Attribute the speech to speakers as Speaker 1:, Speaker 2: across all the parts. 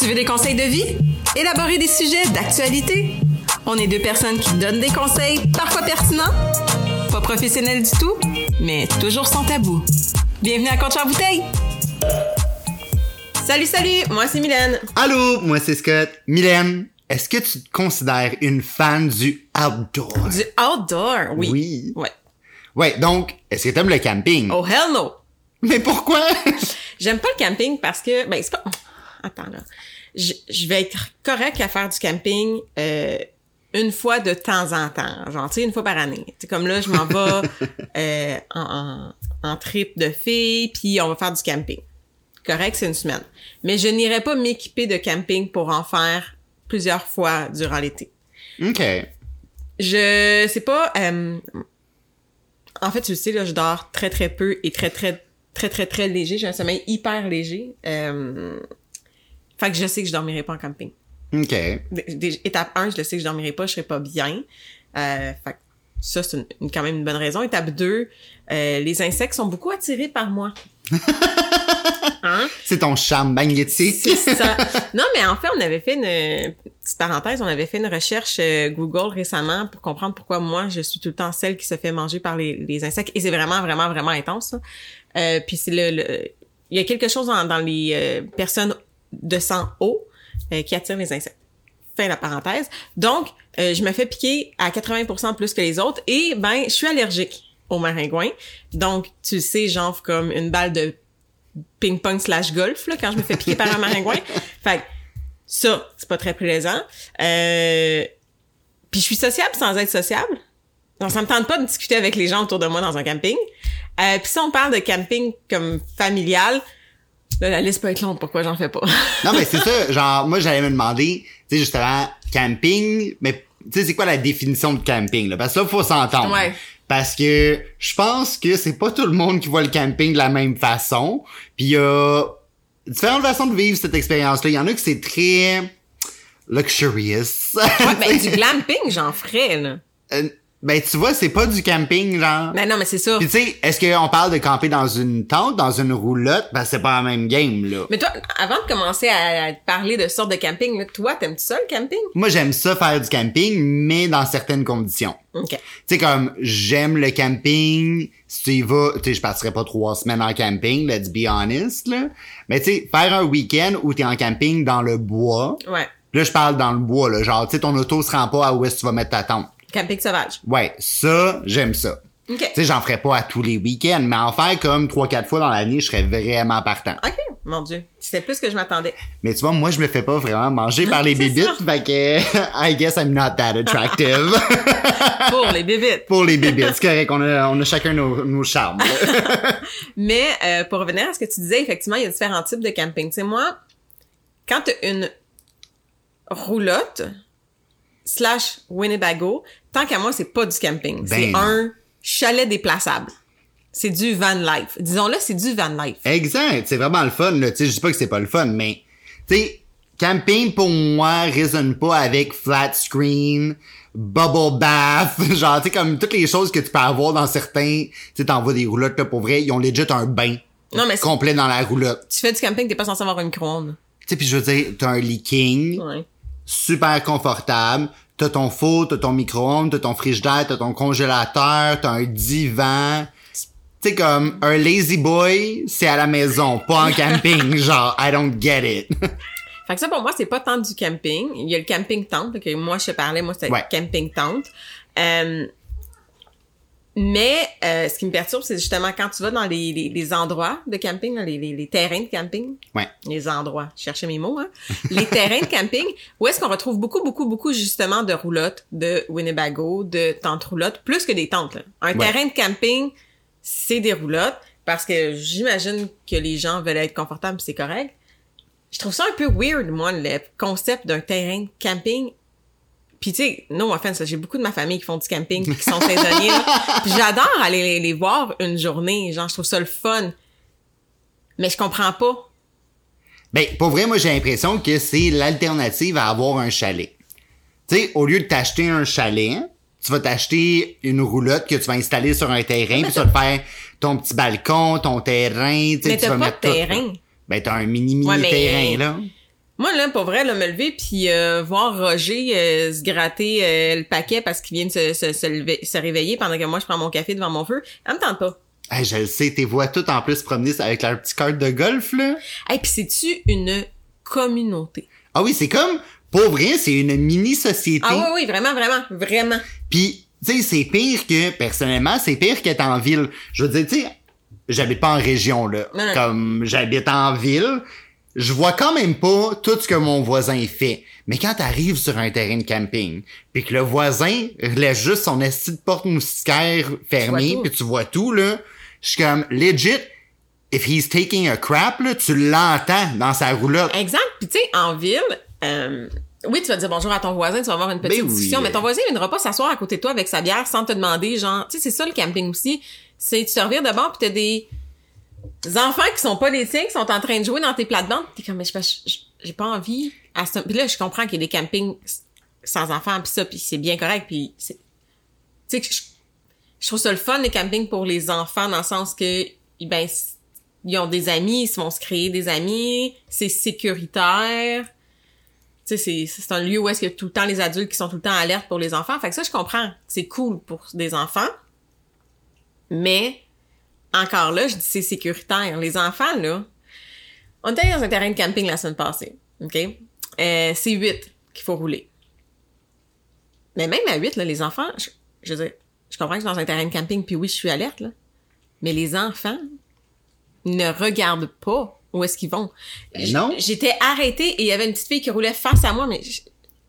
Speaker 1: Tu veux des conseils de vie? Élaborer des sujets d'actualité? On est deux personnes qui donnent des conseils, parfois pertinents, pas professionnels du tout, mais toujours sans tabou. Bienvenue à Contre bouteille! Salut, salut! Moi, c'est Mylène.
Speaker 2: Allô, moi c'est Scott. Mylène, est-ce que tu te considères une fan du outdoor?
Speaker 1: Du outdoor, oui.
Speaker 2: Oui.
Speaker 1: Ouais.
Speaker 2: Ouais, donc, est-ce que t'aimes le camping?
Speaker 1: Oh, hell no!
Speaker 2: Mais pourquoi?
Speaker 1: J'aime pas le camping parce que, ben, c'est pas... Attends, là. Je, je vais être correct à faire du camping euh, une fois de temps en temps. Genre, tu sais, une fois par année. C'est comme là, je m'en vais euh, en, en, en trip de filles, puis on va faire du camping. Correct, c'est une semaine. Mais je n'irai pas m'équiper de camping pour en faire plusieurs fois durant l'été.
Speaker 2: OK.
Speaker 1: Je sais pas. euh, en fait, tu le sais, là, je dors très très peu et très très très très très léger. J'ai un sommeil hyper léger. Euh, fait que je sais que je dormirai pas en camping.
Speaker 2: OK.
Speaker 1: Étape 1, je le sais que je dormirai pas, je serai pas bien. Euh, fait que ça, c'est quand même une bonne raison. Étape 2, euh, les insectes sont beaucoup attirés par moi. hein?
Speaker 2: C'est ton charme magnétique.
Speaker 1: C'est ça. Non, mais en fait, on avait fait une petite parenthèse, on avait fait une recherche euh, Google récemment pour comprendre pourquoi moi je suis tout le temps celle qui se fait manger par les, les insectes et c'est vraiment vraiment vraiment intense. Euh, puis c'est le, le- il y a quelque chose dans, dans les euh, personnes de sang haut euh, qui attire les insectes. Fin la parenthèse. Donc, euh, je me fais piquer à 80% plus que les autres et ben je suis allergique aux maringouins. Donc, tu le sais, j'enfle comme une balle de ping-pong slash golf là, quand je me fais piquer par un maringouin. Fait que ça, c'est pas très plaisant. Euh, puis je suis sociable sans être sociable. Donc, ça me tente pas de discuter avec les gens autour de moi dans un camping. Euh, puis si on parle de camping comme familial, la liste peut être longue, pourquoi j'en fais pas?
Speaker 2: non, mais c'est ça. Genre, moi, j'allais me demander, tu sais, justement, camping, mais tu sais, c'est quoi la définition de camping, là? Parce que là, faut s'entendre.
Speaker 1: Ouais.
Speaker 2: Parce que je pense que c'est pas tout le monde qui voit le camping de la même façon. Puis il y a différentes façons de vivre cette expérience-là. Il y en a que c'est très luxurious.
Speaker 1: ouais, ben, du glamping, j'en ferais, là.
Speaker 2: Euh, ben, tu vois, c'est pas du camping, genre.
Speaker 1: Ben non, mais c'est ça.
Speaker 2: Puis tu sais, est-ce qu'on parle de camper dans une tente, dans une roulotte? Ben, c'est pas la même game, là.
Speaker 1: Mais toi, avant de commencer à, parler de sortes de camping, là, toi, t'aimes-tu ça, le camping?
Speaker 2: Moi, j'aime ça faire du camping, mais dans certaines conditions.
Speaker 1: OK.
Speaker 2: Tu sais, comme, j'aime le camping. Si tu y vas, tu sais, je partirais pas trois semaines en camping, let's be honest, là. Mais tu sais, faire un week-end où t'es en camping dans le bois.
Speaker 1: Ouais.
Speaker 2: Là, je parle dans le bois, là. Genre, tu sais, ton auto se rend pas à où est-ce que tu vas mettre ta tente.
Speaker 1: Camping sauvage.
Speaker 2: Ouais, ça, j'aime ça.
Speaker 1: OK.
Speaker 2: Tu sais, j'en ferais pas à tous les week-ends, mais en faire comme trois, quatre fois dans l'année, je serais vraiment partant.
Speaker 1: OK. Mon Dieu. C'était plus que je m'attendais.
Speaker 2: Mais tu vois, moi, je me fais pas vraiment manger par les bébites, fait que, I guess I'm not that attractive.
Speaker 1: Pour les bébites.
Speaker 2: Pour les bébites, c'est correct, on a, on a chacun nos, nos charmes.
Speaker 1: Mais euh, pour revenir à ce que tu disais, effectivement, il y a différents types de camping. Tu sais, moi, quand t'as une roulotte slash Winnebago, tant qu'à moi, c'est pas du camping.
Speaker 2: Ben
Speaker 1: c'est
Speaker 2: non.
Speaker 1: un chalet déplaçable. C'est du van life. Disons-le, c'est du van life.
Speaker 2: exact, c'est vraiment le fun, là. Tu sais, je dis pas que c'est pas le fun, mais, tu sais, camping, pour moi, résonne pas avec flat screen, bubble bath, genre, tu sais, comme toutes les choses que tu peux avoir dans certains, tu sais, t'envoies des roulottes, là, pour vrai, ils ont legit un bain
Speaker 1: Non, mais
Speaker 2: complet dans la roulotte.
Speaker 1: tu fais du camping, t'es pas censé avoir un micro-ondes.
Speaker 2: Tu sais, puis je veux dire, t'as un lit king,
Speaker 1: Ouais.
Speaker 2: super confortable. T'as ton four, t'as ton micro-ondes, t'as ton frigidaire, t'as ton congélateur, t'as un divan. Tu comme un lazy boy, c'est à la maison, pas en camping. genre, I don't get it.
Speaker 1: Fait que ça, pour moi, c'est pas tant du camping. Il y a le camping tente, que moi, je te parlais, moi, c'était
Speaker 2: Ouais.
Speaker 1: camping tente. Euh, mais euh, ce qui me perturbe, c'est justement quand tu vas dans les, les, les endroits de camping, les, les, les terrains de camping,
Speaker 2: ouais.
Speaker 1: les endroits, cherchez mes mots, hein, les terrains de camping, où est-ce qu'on retrouve beaucoup, beaucoup, beaucoup justement de roulottes, de Winnebago, de tentes roulottes, plus que des tentes. Là. Un
Speaker 2: Ouais.
Speaker 1: terrain de camping, c'est des roulottes, parce que j'imagine que les gens veulent être confortables, c'est correct. Je trouve ça un peu weird, moi, le concept d'un terrain de camping. Puis tu sais, no offense, j'ai beaucoup de ma famille qui font du camping puis qui sont saisonniers. là. Puis j'adore aller les, les voir une journée, genre je trouve ça le fun. Mais je comprends pas.
Speaker 2: Ben, pour vrai, moi, j'ai l'impression que c'est l'alternative à avoir un chalet. Tu sais, au lieu de t'acheter un chalet, tu vas t'acheter une roulotte que tu vas installer sur un terrain, puis tu vas te faire ton petit balcon, ton terrain, tu sais,
Speaker 1: Mais
Speaker 2: tu
Speaker 1: t'as
Speaker 2: vas
Speaker 1: pas
Speaker 2: mettre
Speaker 1: de terrain.
Speaker 2: Ben, t'as un
Speaker 1: Ouais, mais-
Speaker 2: terrain, là.
Speaker 1: Moi, là, pour vrai, là, me lever puis euh, voir Roger euh, se gratter euh, le paquet parce qu'il vient de se, se, se, lever- se réveiller pendant que moi, je prends mon café devant mon feu, ça me tente pas.
Speaker 2: Hey, je le sais, tes vois toutes en plus promener avec leur petit carte de golf, là.
Speaker 1: Hey, puis c'est-tu une communauté?
Speaker 2: Ah oui, c'est comme, pour vrai, c'est une mini-société.
Speaker 1: Ah oui, oui, vraiment, vraiment, vraiment.
Speaker 2: Puis, tu sais, c'est pire que, personnellement, c'est pire qu'être en ville. Je veux dire, tu sais, j'habite pas en région, là.
Speaker 1: Non, non.
Speaker 2: Comme, j'habite en ville. Je vois quand même pas tout ce que mon voisin fait. Mais quand t'arrives sur un terrain de camping, puis que le voisin laisse juste son esti de porte moustiquaire fermée, puis tu vois tout, là, je suis comme, legit, if he's taking a crap, là, tu l'entends dans sa roulotte.
Speaker 1: Exact. Puis tu sais, en ville, euh, oui, tu vas dire bonjour à ton voisin, tu vas avoir une petite
Speaker 2: Ben oui.
Speaker 1: discussion, mais ton voisin viendra pas s'asseoir à côté de toi avec sa bière sans te demander, genre, tu sais, c'est ça le camping aussi. C'est tu te revires de bord puis t'as des enfants qui sont pas les tiens, qui sont en train de jouer dans tes plates-bandes. T'es comme, mais j'ai pas envie. À ce... Puis là, je comprends qu'il y a des campings sans enfants puis ça, puis c'est bien correct, puis c'est, tu sais, que je, je trouve ça le fun les campings pour les enfants dans le sens que, ben, ils ont des amis, ils vont se créer des amis, c'est sécuritaire. Tu sais, c'est, un lieu où est-ce a tout le temps les adultes qui sont tout le temps alertes pour les enfants. Fait que ça, je comprends. C'est cool pour des enfants. Mais, encore là, je dis c'est sécuritaire. Les enfants, là, on était dans un terrain de camping la semaine passée. OK? Euh, c'est 8 qu'il faut rouler. Mais même à 8, là, les enfants, je, je veux dire, je comprends que je suis dans un terrain de camping, puis oui, je suis alerte, là. Mais les enfants ne regardent pas où est-ce qu'ils vont.
Speaker 2: Ben non.
Speaker 1: J'étais arrêtée et il y avait une petite fille qui roulait face à moi, mais je,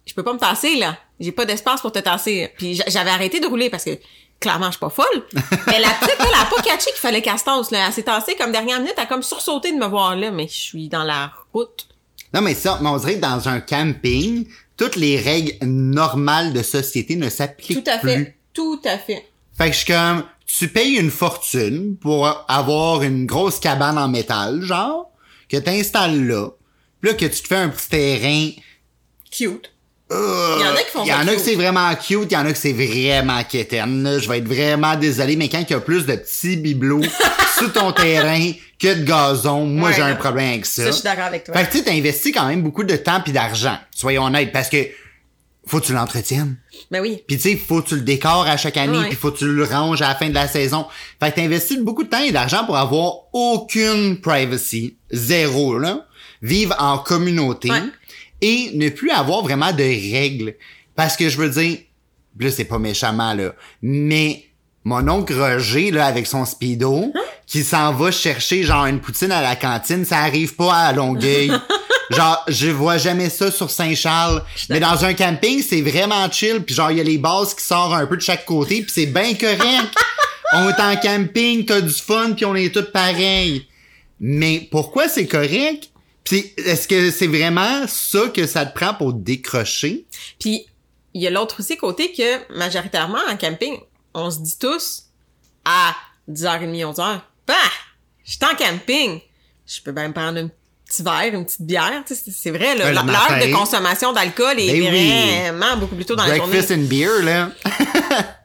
Speaker 1: je peux pas me tasser, là. J'ai pas d'espace pour te tasser. Puis j'avais arrêté de rouler parce que clairement, je suis pas folle. Mais la petite, elle, elle a pas catché qu'il fallait qu'elle se tasse, là. Elle s'est tassée comme dernière minute, elle a comme sursauté de me voir là, mais je suis dans la route.
Speaker 2: Non, mais ça, mais on dirait que dans un camping, toutes les règles normales de société ne s'appliquent
Speaker 1: Tout à
Speaker 2: plus.
Speaker 1: fait. Tout à fait.
Speaker 2: Fait que je suis comme, tu payes une fortune pour avoir une grosse cabane en métal, genre, que t'installes là, puis là que tu te fais un petit terrain.
Speaker 1: Cute.
Speaker 2: Euh,
Speaker 1: Il y en a qui font
Speaker 2: Il y
Speaker 1: ça
Speaker 2: en a que c'est vraiment cute, il y en a que c'est vraiment quétaine. Je vais être vraiment désolé, mais quand il y a plus de petits bibelots sous ton terrain que de gazon, moi
Speaker 1: Ouais,
Speaker 2: j'ai un problème avec
Speaker 1: Ça, je suis d'accord avec toi.
Speaker 2: Fait que tu sais, t'investis quand même beaucoup de temps pis d'argent. Soyons honnêtes, parce que faut que tu l'entretiennes.
Speaker 1: Ben oui.
Speaker 2: Puis tu sais, faut que tu le décores à chaque année, puis faut que tu le ranges à la fin de la saison. Fait que t'investis beaucoup de temps et d'argent pour avoir aucune privacy, zéro là, vivre en communauté
Speaker 1: Ouais.
Speaker 2: Et ne plus avoir vraiment de règles. Parce que je veux dire, là c'est pas méchamment là, mais mon oncle Roger là avec son speedo
Speaker 1: Hein?
Speaker 2: qui s'en va chercher genre une poutine à la cantine, ça arrive pas à Longueuil. genre je vois jamais ça sur Saint-Charles, mais dans un camping, c'est vraiment chill puis genre il y a les bases qui sortent un peu de chaque côté puis c'est bien correct. on est en camping, t'as du fun puis on est tous pareils. Mais pourquoi c'est correct? Puis est-ce que c'est vraiment ça que ça te prend pour décrocher?
Speaker 1: Puis il y a l'autre aussi côté que majoritairement en camping, on se dit tous à 10h30, 11h, bah, je suis en camping. Je peux bien me prendre un petit verre, une petite bière. Tu sais, c'est- vrai, l'heure de consommation d'alcool est
Speaker 2: Ben oui.
Speaker 1: vraiment beaucoup plus tôt dans la journée.
Speaker 2: Breakfast and beer, là.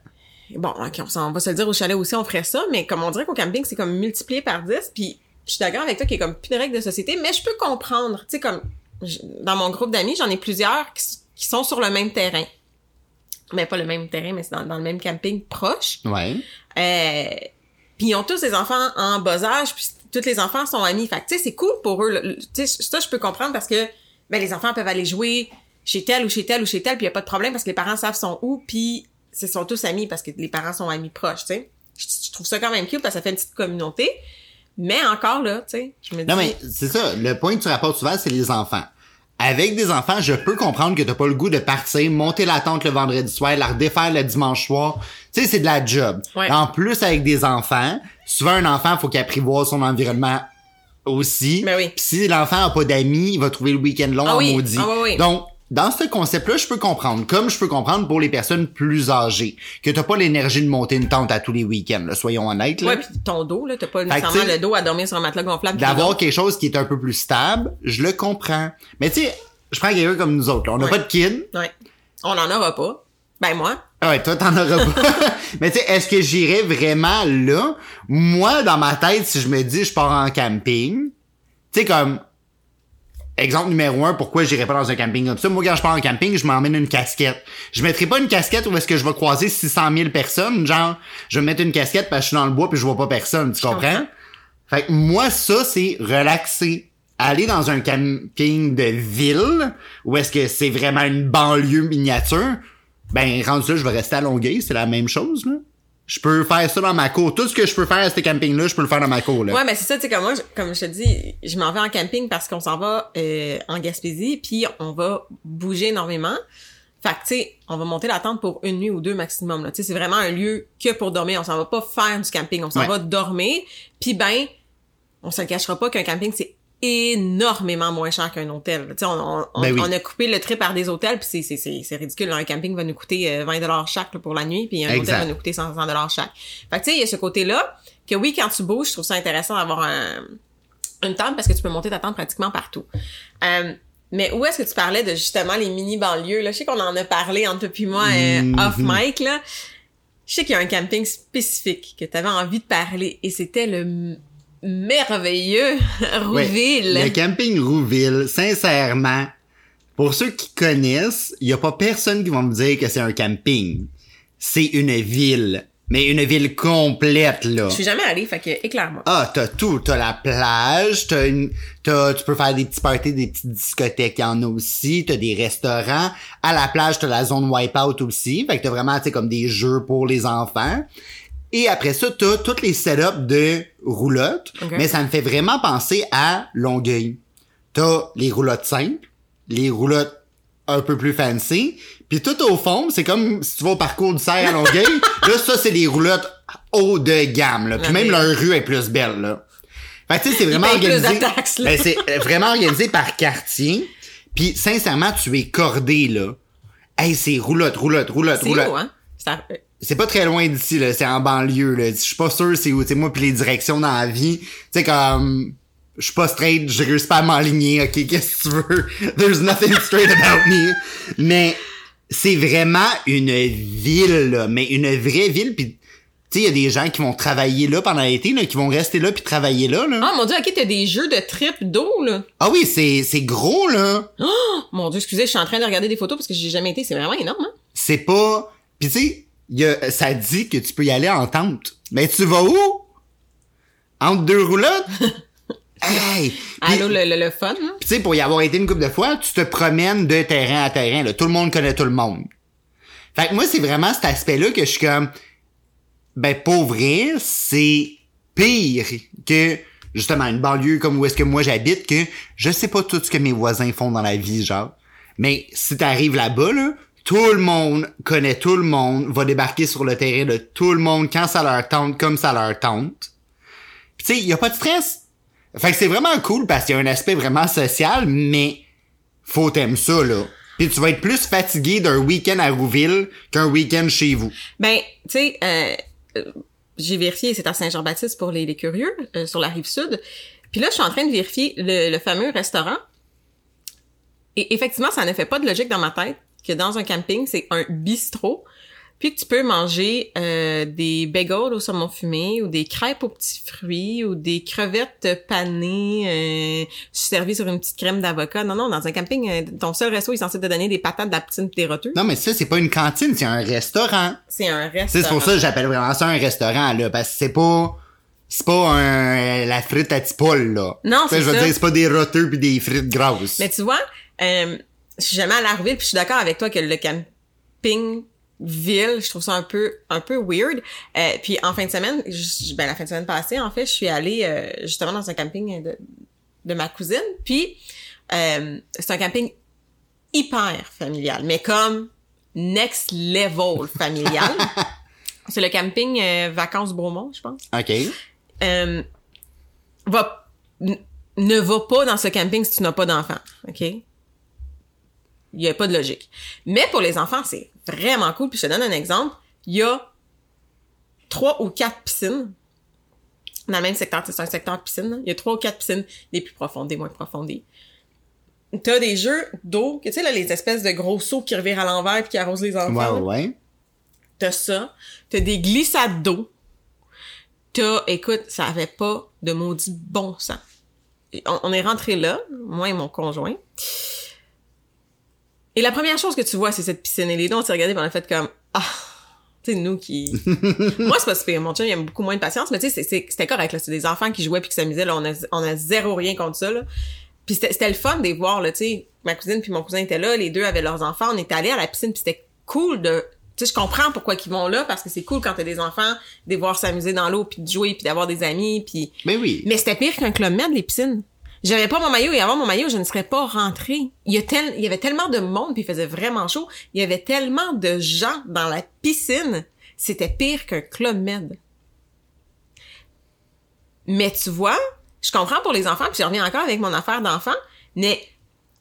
Speaker 1: Bon, ok, on va se le dire au chalet aussi, on ferait ça, mais comme on dirait qu'au camping, c'est comme multiplié par 10, puis je suis d'accord avec toi qu'il y a comme plus de règles de société, mais je peux comprendre, tu sais, comme, j- dans mon groupe d'amis, j'en ai plusieurs qui, sont sur le même terrain. Mais pas le même terrain, mais c'est dans, dans le même camping proche.
Speaker 2: Ouais.
Speaker 1: Euh, puis ils ont tous des enfants en bas âge, puis tous les enfants sont amis. Fait que, tu sais, c'est cool pour eux. Tu sais, ça, je peux comprendre parce que, ben, les enfants peuvent aller jouer chez tel ou chez tel ou chez tel, puis y a pas de problème parce que les parents savent sont où, puis ils sont tous amis parce que les parents sont amis proches, tu sais. Je, je trouve ça quand même cute parce que ça fait une petite communauté. Mais encore là, tu sais, je me dis...
Speaker 2: Non, mais c'est ça. Le point que tu rapportes souvent, c'est les enfants. Avec des enfants, je peux comprendre que t'as pas le goût de partir, monter la tente le vendredi soir, la redéfaire le dimanche soir. Tu sais, c'est de la job.
Speaker 1: Ouais.
Speaker 2: En plus, avec des enfants, souvent un enfant, faut qu'il apprivoise son environnement aussi.
Speaker 1: Ben oui.
Speaker 2: Puis si l'enfant a pas d'amis, il va trouver le week-end long
Speaker 1: Ah oui.
Speaker 2: maudit.
Speaker 1: Ah oui, oui.
Speaker 2: Donc, dans ce concept-là, je peux comprendre. Comme je peux comprendre pour les personnes plus âgées, que t'as pas l'énergie de monter une tente à tous les week-ends, là, soyons honnêtes. Là.
Speaker 1: Ouais, puis ton dos, là, t'as pas nécessairement le dos à dormir sur un matelas gonflable.
Speaker 2: d'avoir quelque chose qui est un peu plus stable, je le comprends. Mais tu sais, je prends quelqu'un comme nous autres. là. On n'a
Speaker 1: Ouais.
Speaker 2: pas de kid.
Speaker 1: Ouais. On en aura pas. Ben, moi.
Speaker 2: Ah ouais, toi, t'en auras pas. Mais tu sais, est-ce que j'irais vraiment là? Moi, dans ma tête, si je me dis je pars en camping, tu sais, comme, exemple numéro un, pourquoi j'irais pas dans un camping comme ça? Moi, quand je pars en camping, je m'emmène une casquette. Je mettrai pas une casquette où est-ce que je vais croiser 600 000 personnes. Genre, je vais mettre une casquette parce que je suis dans le bois puis je vois pas personne. Tu comprends?
Speaker 1: comprends?
Speaker 2: Fait que moi, ça, c'est relaxer. Aller dans un camping de ville, où est-ce que c'est vraiment une banlieue miniature, ben, rendu là, je vais rester à Longueuil, c'est la même chose, là. Je peux faire ça dans ma cour. Tout ce que je peux faire à ce camping-là, je peux le faire dans ma cour, là.
Speaker 1: Ouais, mais c'est ça, tu sais, comme moi, je- comme je te dis, je m'en vais en camping parce qu'on s'en va euh, en Gaspésie, puis on va bouger énormément. Fait que, tu sais, on va monter la tente pour une nuit ou deux maximum. Tu sais, c'est vraiment un lieu que pour dormir. On s'en va pas faire du camping, on s'en
Speaker 2: Ouais.
Speaker 1: va dormir. Puis ben, on se le cachera pas qu'un camping, c'est énormément moins cher qu'un hôtel. Tu sais, on, on,
Speaker 2: Ben oui.
Speaker 1: on a coupé le trip par des hôtels, puis c'est- c'est c'est- c'est ridicule. Un camping va nous coûter euh, 20 dollars chaque là, pour la nuit, puis un
Speaker 2: Exact.
Speaker 1: hôtel va nous coûter 100 dollars chaque. Fait que tu sais, il y a ce côté-là que oui, quand tu bouges, je trouve ça intéressant d'avoir un, une tente parce que tu peux monter ta tente pratiquement partout. Euh, mais où est-ce que tu parlais de justement les mini banlieues là Je sais qu'on en a parlé entre toi puis moi euh,
Speaker 2: Mhm.
Speaker 1: off mic là. Je sais qu'il y a un camping spécifique que tu avais envie de parler et c'était le merveilleux
Speaker 2: Ouais.
Speaker 1: Rouville.
Speaker 2: Le camping Rouville, sincèrement, pour ceux qui connaissent, il y a pas personne qui va me dire que c'est un camping. C'est une ville. Mais une ville complète, là.
Speaker 1: Je suis jamais allée, fait que éclaire-moi.
Speaker 2: Ah, t'as tout. T'as la plage, t'as une, t'as, tu peux faire des petits parties, des petites discothèques, il y en a aussi. T'as des restaurants. À la plage, t'as la zone wipeout aussi. Fait que t'as vraiment, tu sais, comme des jeux pour les enfants. Et après ça, t'as tous les setups de roulottes.
Speaker 1: Ok.
Speaker 2: Mais ça me fait vraiment penser à Longueuil. T'as les roulottes simples, les roulottes un peu plus fancy. Puis tout au fond, c'est comme si tu vas au parcours du cerf à Longueuil. là, ça, c'est les roulottes haut de gamme. Là. Puis même leur rue est plus belle. Là. Fait que tu sais, c'est vraiment organisé. Ben, c'est vraiment organisé par quartier. Puis sincèrement, tu es cordé, là. Hey, c'est roulotte, roulotte, roulotte, roulotte.
Speaker 1: hein? À- euh,
Speaker 2: C'est pas très loin d'ici, là. C'est en banlieue, là. Je suis pas sûr c'est où. Tu sais, moi, puis les directions dans la vie. Tu sais, comme... Je suis pas straight, je réussis pas à m'enligner. OK, qu'est-ce que tu veux? There's nothing straight about me. Mais c'est vraiment une ville, là. Mais une vraie ville. Puis, tu sais, il y a des gens qui vont travailler là pendant l'été, là, qui vont rester là puis travailler là, là.
Speaker 1: Oh mon dieu, ok, t'as des jeux de trip d'eau, là.
Speaker 2: Ah oui, c'est c'est gros, là.
Speaker 1: Oh, mon dieu, excusez, je suis en train de regarder des photos parce que j'ai jamais été. C'est vraiment énorme, hein?
Speaker 2: C'est pas... Puis tu sais, y a- ça dit que tu peux y aller en tente. Mais tu vas où? Entre deux roulottes? hey!
Speaker 1: Allô, le, le, le fun, hein?
Speaker 2: Tu sais, pour y avoir été une couple de fois, tu te promènes de terrain à terrain. Là. Tout le monde connaît tout le monde. Fait que moi, c'est vraiment cet aspect-là que je suis comme... Ben, pour vrai, c'est pire que, justement, une banlieue comme où est-ce que moi j'habite, que je sais pas tout ce que mes voisins font dans la vie, genre. Mais si t'arrives là-bas, là, tout le monde connaît tout le monde, va débarquer sur le terrain de tout le monde quand ça leur tente, comme ça leur tente. Tu sais, y a pas de stress. Fait que c'est vraiment cool parce qu'il y a un aspect vraiment social, mais faut t'aimer ça, là. Puis tu vas être plus fatigué d'un week-end à Rouville qu'un week-end chez vous.
Speaker 1: Ben, tu sais, euh, euh, j'ai vérifié, c'est à Saint-Jean-Baptiste pour les, les curieux, euh, sur la rive sud. Puis là, je suis en train de vérifier le, le fameux restaurant. Et effectivement, ça ne fait pas de logique dans ma tête que dans un camping, c'est un bistrot. Puis que tu peux manger euh, des bagels au saumon fumé ou des crêpes aux petits fruits ou des crevettes panées euh, servies sur une petite crème d'avocat. Non, non, dans un camping, euh, ton seul resto est censé te donner des patates, de la poutine des roteux.
Speaker 2: Non, mais ça, c'est pas une cantine, c'est un restaurant.
Speaker 1: C'est un restaurant.
Speaker 2: C'est pour ça que j'appelle vraiment ça un restaurant, là, parce que c'est pas... C'est pas un, la frite à Tipol, là.
Speaker 1: Non, c'est
Speaker 2: Je veux
Speaker 1: ça.
Speaker 2: dire, c'est pas des roteux pis des frites grasses.
Speaker 1: Mais tu vois, euh, je suis jamais à Rouville, puis je suis d'accord avec toi que le camping ville, je trouve ça un peu un peu weird. Euh, puis en fin de semaine, je- ben la fin de semaine passée, en fait, je suis allée euh, justement dans un camping de, de ma cousine. Puis euh, c'est un camping hyper familial, mais comme next level familial. c'est le camping euh, Vacances Bromont, je pense
Speaker 2: OK.
Speaker 1: euh, va, ne va pas dans ce camping si tu n'as pas d'enfants, OK? Il y a pas de logique. Mais pour les enfants, c'est vraiment cool. Puis je te donne un exemple. Il y a trois ou quatre piscines dans le même secteur. C'est un secteur piscine. là. Il y a trois ou quatre piscines, des plus profondes, des moins profondes. des- T'as des jeux d'eau, que tu sais, là, les espèces de gros seaux qui revirent à l'envers puis qui arrosent les enfants.
Speaker 2: Ouais, ouais.
Speaker 1: T'as ça. T'as des glissades d'eau. T'as, écoute, ça avait pas de maudit bon sens. on, on est rentré là, moi et mon conjoint. Et la première chose que tu vois, c'est cette piscine. Et les deux, on s'est regardés, puis on a fait comme, ah, tu sais, nous qui... moi, c'est pas super. Mon chum, il a beaucoup moins de patience, mais tu sais, c'est- c'est- c'était correct, là. C'est des enfants qui jouaient puis qui s'amusaient, là. On a, on a zéro rien contre ça, là. Puis c'était c'était le fun de les voir, là, tu sais. Ma cousine puis mon cousin étaient là, les deux avaient leurs enfants. On était allés à la piscine, puis c'était cool de... Tu sais, je comprends pourquoi ils vont là, parce que c'est cool quand t'as des enfants, de les voir s'amuser dans l'eau, puis de jouer, puis d'avoir des amis, puis...
Speaker 2: Mais oui.
Speaker 1: Mais c'était pire qu'un club med, les piscines. J'avais pas mon maillot et avant mon maillot, je ne serais pas rentrée. Il y, avait tellement de monde puis il faisait vraiment chaud. Il y avait tellement de gens dans la piscine. C'était pire qu'un club med. Mais tu vois, je comprends pour les enfants puis je reviens encore avec mon affaire d'enfant, mais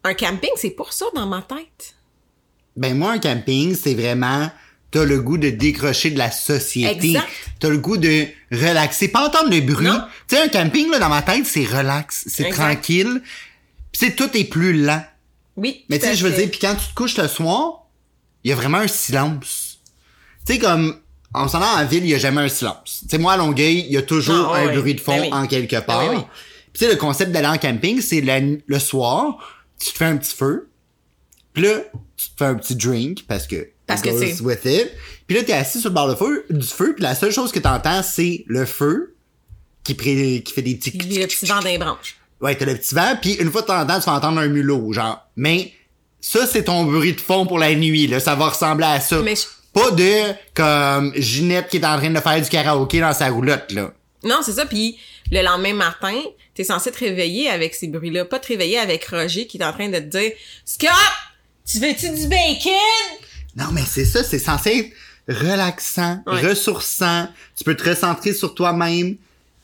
Speaker 1: un camping, c'est pour ça dans ma tête.
Speaker 2: Ben moi, un camping, c'est vraiment t'as le goût de décrocher de la société.
Speaker 1: Exact.
Speaker 2: T'as le goût de relaxer, pas entendre le bruit. Tu sais, un camping, là, dans ma tête, c'est relax, c'est tranquille. Pis c'est tout est plus lent.
Speaker 1: Oui.
Speaker 2: Mais tu sais, je veux dire, puis quand tu te couches le soir, il y a vraiment un silence. Tu sais, comme, en s'en allant en ville, il y a jamais un silence. Tu sais, moi, à Longueuil, il y a toujours
Speaker 1: Non,
Speaker 2: un bruit de fond
Speaker 1: Ben oui.
Speaker 2: en quelque part.
Speaker 1: Ben oui, oui.
Speaker 2: Puis tu sais, le concept d'aller en camping, c'est le soir, tu te fais un petit feu, puis là, tu te fais un petit drink, parce que
Speaker 1: Parce que c'est-
Speaker 2: with it. Puis là, t'es assis sur le bord de feu, du feu, puis la seule chose que t'entends, c'est le feu qui, pré- qui fait des petits...
Speaker 1: Le petit vent des branches.
Speaker 2: Ouais, t'as le petit vent, puis une fois de temps en temps, tu vas entendre un mulot, genre. Mais ça, c'est ton bruit de fond pour la nuit, là. Ça va ressembler à ça.
Speaker 1: Mais je-
Speaker 2: Pas de, comme, Ginette qui est en train de faire du karaoké dans sa roulotte, là.
Speaker 1: Non, c'est ça. Puis le lendemain matin, t'es censé te réveiller avec ces bruits-là, pas te réveiller avec Roger qui est en train de te dire Scott, tu veux-tu du bacon?
Speaker 2: Non, mais c'est ça, c'est censé être relaxant,
Speaker 1: Ouais.
Speaker 2: ressourçant. Tu peux te recentrer sur toi-même.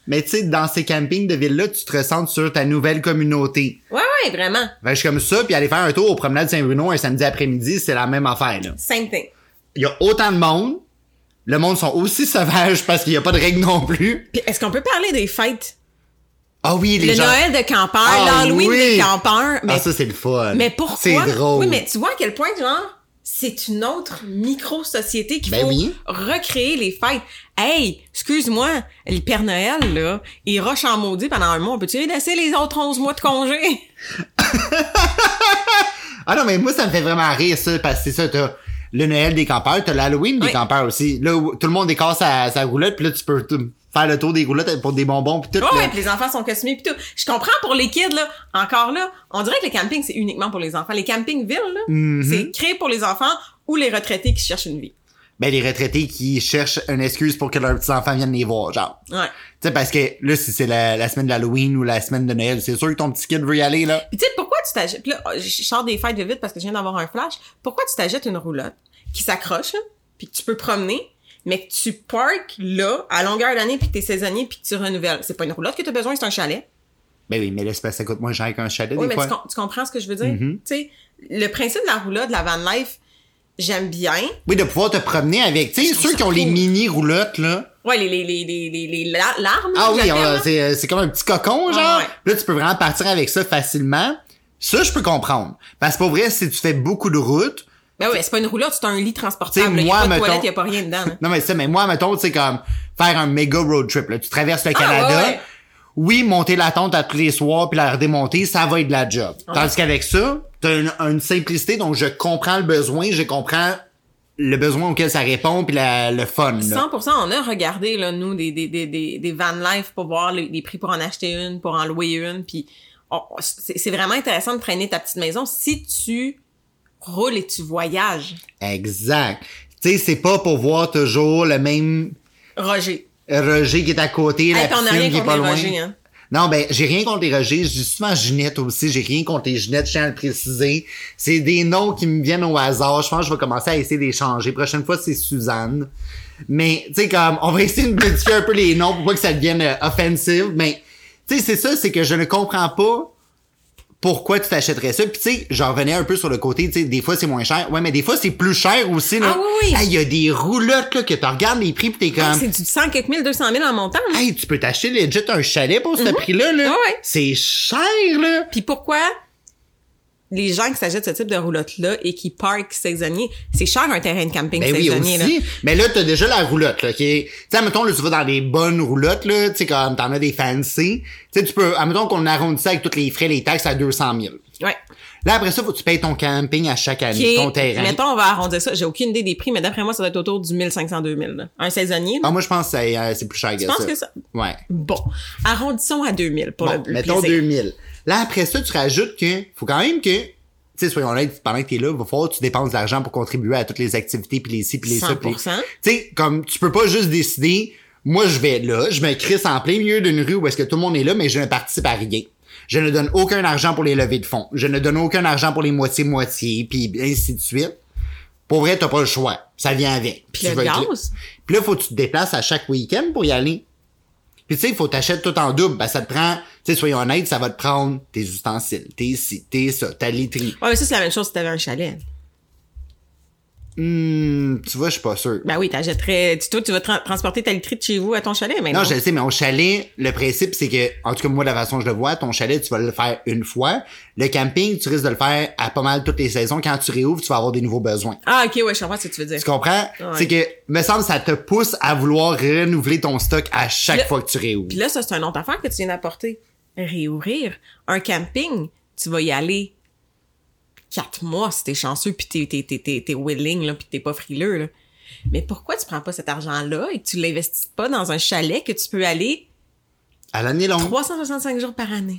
Speaker 2: Mais tu sais, dans ces campings de ville-là, tu te recentres sur ta nouvelle communauté.
Speaker 1: Ouais, ouais, vraiment.
Speaker 2: Que je suis comme ça, puis aller faire un tour au promenade Saint-Bruno un samedi après-midi, c'est la même affaire, là.
Speaker 1: Same thing.
Speaker 2: Il y a autant de monde. Le monde sont aussi sauvages parce qu'il y a pas de règles non plus.
Speaker 1: Puis est-ce qu'on peut parler des fêtes?
Speaker 2: Ah oui, les
Speaker 1: Le
Speaker 2: gens.
Speaker 1: Noël de campeur,
Speaker 2: Ah
Speaker 1: l'Halloween
Speaker 2: oui.
Speaker 1: des campeurs. Mais,
Speaker 2: Ah, ça, c'est le fun.
Speaker 1: mais pourquoi?
Speaker 2: C'est drôle.
Speaker 1: Oui, mais tu vois à quel point, genre, c'est une autre micro-société qu'il
Speaker 2: Ben
Speaker 1: faut
Speaker 2: oui.
Speaker 1: recréer les fêtes. Hey, excuse-moi, le Père Noël, là, il roche en maudit pendant un mois. Peux-tu laisser les autres 11 mois de congé?
Speaker 2: Ah non, mais moi, ça me fait vraiment rire, ça, parce que c'est ça, t'as le Noël des campeurs, t'as l'Halloween des
Speaker 1: Oui.
Speaker 2: campeurs aussi. Là, où tout le monde décasse sa, sa roulotte, puis là, tu peux tout- faire le tour des roulottes pour des bonbons, puis tout. Là.
Speaker 1: ouais, puis les enfants sont costumés pis tout. Je comprends pour les kids, là. Encore là, on dirait que le camping, c'est uniquement pour les enfants. Les campings villes, là,
Speaker 2: Mhm.
Speaker 1: c'est créé pour les enfants ou les retraités qui cherchent une vie?
Speaker 2: Ben, les retraités qui cherchent une excuse pour que leurs petits-enfants viennent les voir, genre.
Speaker 1: Ouais.
Speaker 2: Tu sais, parce que là, si c'est la, la semaine d'Halloween ou la semaine de Noël, c'est sûr que ton petit kid veut y aller, là.
Speaker 1: Puis tu sais, pourquoi tu t'achètes... Puis là, je sors des fêtes de vite parce que je viens d'avoir un flash. Pourquoi tu t'achètes une roulotte qui s'accroche, là, puis que tu peux promener, mais que tu parques là, à longueur d'année, puis que t'es saisonnier, puis que tu renouvelles? C'est pas une roulotte que t'as besoin, c'est un chalet.
Speaker 2: Ben oui, mais que ça coûte moins cher qu'un chalet,
Speaker 1: Oui,
Speaker 2: des
Speaker 1: mais
Speaker 2: fois.
Speaker 1: tu, com- tu comprends ce que je veux dire?
Speaker 2: Mhm.
Speaker 1: Tu sais, le principe de la roulotte, de la van life, j'aime bien.
Speaker 2: Oui, de pouvoir te promener avec, tu sais, ceux qui ont les mini roulottes, là.
Speaker 1: Ouais, les, les, les, les, les, les la- larmes.
Speaker 2: Ah oui, c'est, euh, c'est comme un petit cocon, genre.
Speaker 1: Ah ouais.
Speaker 2: Là, tu peux vraiment partir avec ça facilement. Ça, je peux comprendre. Parce que pour vrai, si tu fais beaucoup de routes,
Speaker 1: Ben oui, c'est pas une roulotte, c'est un lit transportable.
Speaker 2: T'sais,
Speaker 1: là. Il a
Speaker 2: moi,
Speaker 1: pas de
Speaker 2: mettons-
Speaker 1: toilette, il y a pas rien dedans. là.
Speaker 2: non mais ça, mais moi, mettons, tu sais, comme faire un méga road trip, là. Tu traverses le
Speaker 1: Ah,
Speaker 2: Canada.
Speaker 1: ouais, ouais.
Speaker 2: Oui, monter la tente à tous les soirs puis la redémonter, ça va être de la job. Tandis qu'avec ça, t'as une, une simplicité, donc je comprends le besoin, je comprends le besoin auquel ça répond puis la- le fun, là.
Speaker 1: 100%, on a regardé, là, nous, des, des, des, des, van life pour voir les, les prix pour en acheter une, pour en louer une, puis c'est vraiment intéressant de traîner ta petite maison si tu roules et tu voyages.
Speaker 2: Exact. Tu sais, c'est pas pour voir toujours le même
Speaker 1: Roger.
Speaker 2: Roger qui est à côté, la
Speaker 1: Hey, puis on a
Speaker 2: piscine
Speaker 1: rien
Speaker 2: qui est
Speaker 1: contre
Speaker 2: pas
Speaker 1: les
Speaker 2: loin.
Speaker 1: Roger, hein.
Speaker 2: Non, ben, j'ai rien contre les Roger. Je dis souvent Ginette aussi. J'ai rien contre les Ginettes, je tiens à le préciser. C'est des noms qui me viennent au hasard. Je pense que je vais commencer à essayer de les changer. Prochaine fois, c'est Suzanne. Mais, tu sais, comme, on va essayer de modifier un peu les noms pour pas que ça devienne euh, offensive. Mais, tu sais, c'est ça, c'est que je ne comprends pas pourquoi tu t'achèterais ça? Puis, tu sais, j'en revenais un peu sur le côté, tu sais, des fois, c'est moins cher. Ouais, mais des fois, c'est plus cher aussi, là.
Speaker 1: Ah oui, oui.
Speaker 2: Hey, il y a des roulottes, là, que tu regardes les prix pis t'es
Speaker 1: Ah,
Speaker 2: comme...
Speaker 1: c'est du 100 quelques mille, 200 000 en montant. là.
Speaker 2: Hey, tu peux t'acheter legit un chalet pour ce prix-là, là.
Speaker 1: Ouais, ouais.
Speaker 2: C'est cher, là.
Speaker 1: Puis pourquoi les gens qui s'achètent ce type de roulotte-là et qui parkent saisonnier, c'est cher un terrain de camping
Speaker 2: Ben oui,
Speaker 1: saisonnier, là.
Speaker 2: aussi. Mais là, t'as déjà la roulotte, là, qui est... Tu sais, admettons, là, tu vas dans des bonnes roulottes, là, tu sais, comme t'en as des fancy. Tu sais, tu peux... Admettons qu'on arrondit ça avec tous les frais, les taxes à 200 000.
Speaker 1: Ouais.
Speaker 2: Là, après ça, faut que tu payes ton camping à chaque année, ton terrain.
Speaker 1: mettons, on va arrondir ça. J'ai aucune idée des prix, mais d'après moi, ça doit être autour du 1500-2000, là. Un saisonnier, là.
Speaker 2: Ah, moi, je pense que c'est euh, c'est plus cher que
Speaker 1: Je
Speaker 2: ça.
Speaker 1: pense que ça?
Speaker 2: Ouais.
Speaker 1: Bon. Arrondissons à 2000 pour
Speaker 2: Bon,
Speaker 1: le, le
Speaker 2: mettons
Speaker 1: plaisir.
Speaker 2: 2000. Là, après ça, tu rajoutes que... Faut quand même que... Tu sais, soyons honnêtes, pendant que t'es là, il va falloir que tu dépenses de l'argent pour contribuer à toutes les activités, puis les ci, puis les ça, puis les-
Speaker 1: 100%.
Speaker 2: Tu sais, comme, tu peux pas juste décider, moi, je vais là, je me crisse en plein milieu d'une rue où est-ce que tout le monde est là, mais je ne participe à rien. Je ne donne aucun argent pour les levées de fonds. Je ne donne aucun argent pour les moitiés-moitiés, puis ainsi de suite. Pour vrai, t'as pas le choix. Ça vient avec.
Speaker 1: Puis le
Speaker 2: là.
Speaker 1: gaz?
Speaker 2: Puis là, faut que tu te déplaces à chaque week-end pour y aller. Puis tu sais, il faut t'acheter tout en double. Ben, ça te prend, tu sais, soyons honnêtes, ça va te prendre tes ustensiles, tes ci, tes ça, ta literie.
Speaker 1: Ouais, mais ça, c'est la même chose si t'avais un chalet.
Speaker 2: Hmm, tu vois, je suis pas sûr.
Speaker 1: Ben oui, t'achèterais, tu, toi, tu vas tra- transporter ta literie de chez vous à ton chalet, mais
Speaker 2: Non, je le sais, mais au chalet, le principe, c'est que, en tout cas, moi, de la façon que je le vois, ton chalet, tu vas le faire une fois. Le camping, tu risques de le faire à pas mal toutes les saisons. Quand tu réouvres, tu vas avoir des nouveaux besoins.
Speaker 1: Ah, ok, ouais, je comprends ce que tu veux dire.
Speaker 2: Tu comprends?
Speaker 1: Ouais.
Speaker 2: C'est que, me semble, ça te pousse à vouloir renouveler ton stock à chaque
Speaker 1: là-
Speaker 2: fois que tu réouvres.
Speaker 1: Puis là, ça, c'est une autre affaire que tu viens d'apporter. Réouvrir. Un camping, tu vas y aller quatre mois si t'es chanceux puis t'es, t'es, t'es, t'es, t'es willing, là, puis t'es pas frileux, là. Mais pourquoi tu prends pas cet argent-là et que tu l'investis pas dans un chalet que tu peux aller
Speaker 2: À l'année longue.
Speaker 1: 365 jours par année?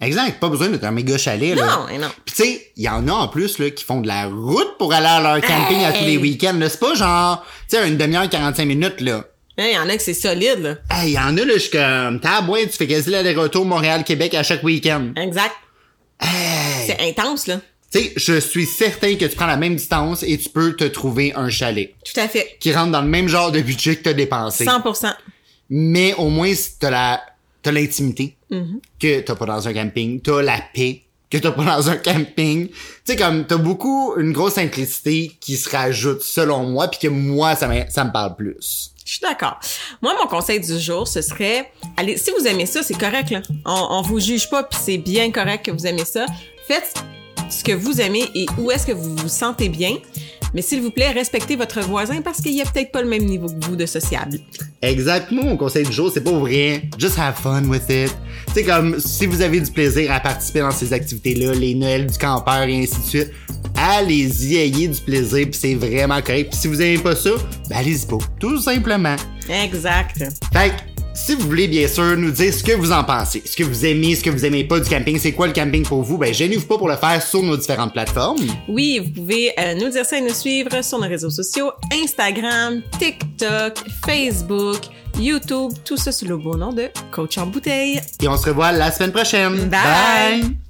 Speaker 2: Exact. Pas besoin d'être un méga chalet, là.
Speaker 1: Non, et non.
Speaker 2: Puis tu sais, il y en a en plus là qui font de la route pour aller à leur camping à tous les week-ends. là. C'est pas genre, tu sais, une demi-heure, 45 minutes, là.
Speaker 1: Hein, Il y en a que c'est solide, là.
Speaker 2: Hey, il y en a, là, comme, tab, ouais, tu fais quasi l'aller-retour Montréal-Québec à chaque week-end.
Speaker 1: Exact. C'est intense, là.
Speaker 2: Tu sais, je suis certain que tu prends la même distance et tu peux te trouver un chalet
Speaker 1: Tout à fait.
Speaker 2: qui rentre dans le même genre de budget que t'as dépensé.
Speaker 1: 100%.
Speaker 2: Mais au moins, t'as la, t'as l'intimité
Speaker 1: Mm-hmm.
Speaker 2: que t'as pas dans un camping, t'as la paix que t'as pas dans un camping. Tu sais, comme, t'as beaucoup, une grosse simplicité qui se rajoute, selon moi, puis que moi, ça me, ça me parle plus.
Speaker 1: Je suis d'accord. Moi, mon conseil du jour, ce serait, allez, si vous aimez ça, c'est correct, là. On, on vous juge pas, puis c'est bien correct que vous aimez ça. Faites ce que vous aimez et où est-ce que vous vous sentez bien. Mais s'il vous plaît, respectez votre voisin parce qu'il y a peut-être pas le même niveau que vous de sociable.
Speaker 2: Exactement, mon conseil du jour, c'est pas vrai. Just have fun with it. Sais, comme, si vous avez du plaisir à participer dans ces activités-là, les Noëls du campeur et ainsi de suite, allez-y, ayez du plaisir, puis c'est vraiment correct. Puis si vous aimez pas ça, ben allez-y pas. Tout simplement.
Speaker 1: Exact.
Speaker 2: Fait que, si vous voulez bien sûr nous dire ce que vous en pensez, ce que vous aimez, ce que vous aimez pas du camping, c'est quoi le camping pour vous, ben gênez-vous pas pour le faire sur nos différentes plateformes.
Speaker 1: Oui, vous pouvez euh, nous dire ça et nous suivre sur nos réseaux sociaux, Instagram, TikTok, Facebook, YouTube, tout ça sous le beau nom de Coach en bouteille.
Speaker 2: Et on se revoit la semaine prochaine.
Speaker 1: Bye.